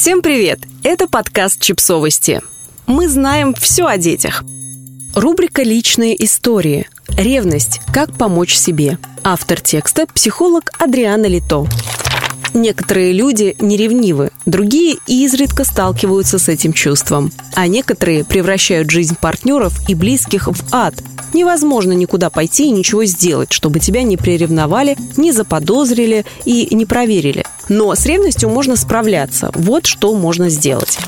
Всем привет! Это подкаст «Чипсовости». Мы знаем все о детях. Рубрика «Личные истории». Ревность. Как помочь себе. Автор текста – психолог Адриана Лито. Некоторые люди неревнивы, другие изредка сталкиваются с этим чувством, а некоторые превращают жизнь партнеров и близких в ад. Невозможно никуда пойти и ничего сделать, чтобы тебя не приревновали, не заподозрили и не проверили. Но с ревностью можно справляться. Вот что можно сделать.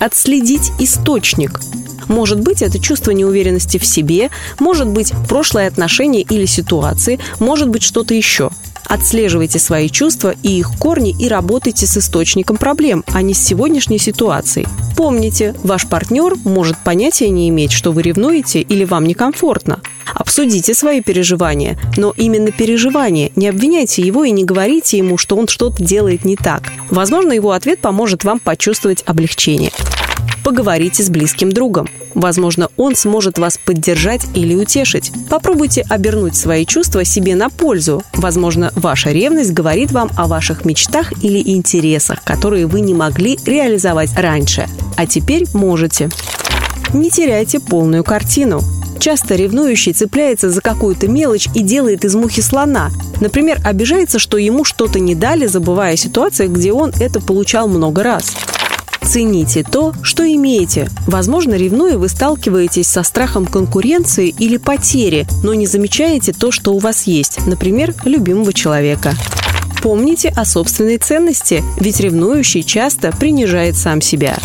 Отследить источник. Может быть, это чувство неуверенности в себе, может быть, прошлое отношение или ситуации, может быть, что-то еще. Отслеживайте свои чувства и их корни и работайте с источником проблем, а не с сегодняшней ситуацией. Помните, ваш партнер может понятия не иметь, что вы ревнуете или вам некомфортно. Обсудите свои переживания, но именно переживания. Не обвиняйте его и не говорите ему, что он что-то делает не так. Возможно, его ответ поможет вам почувствовать облегчение. Поговорите с близким другом. Возможно, он сможет вас поддержать или утешить. Попробуйте обернуть свои чувства себе на пользу. Возможно, ваша ревность говорит вам о ваших мечтах или интересах, которые вы не могли реализовать раньше, а теперь можете. Не теряйте полную картину. Часто ревнующий цепляется за какую-то мелочь и делает из мухи слона. Например, обижается, что ему что-то не дали, забывая о ситуациях, где он это получал много раз. Цените то, что имеете. Возможно, ревнуя, вы сталкиваетесь со страхом конкуренции или потери, но не замечаете то, что у вас есть, например, любимого человека. Помните о собственной ценности, ведь ревнующий часто принижает сам себя.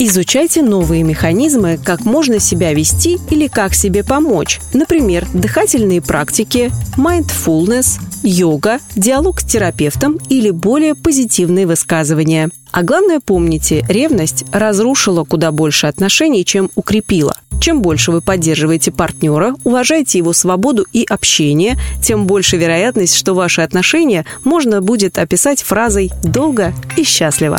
Изучайте новые механизмы, как можно себя вести или как себе помочь. Например, дыхательные практики, mindfulness, йога, диалог с терапевтом или более позитивные высказывания. А главное помните, ревность разрушила куда больше отношений, чем укрепила. Чем больше вы поддерживаете партнера, уважаете его свободу и общение, тем больше вероятность, что ваши отношения можно будет описать фразой «долго и счастливо».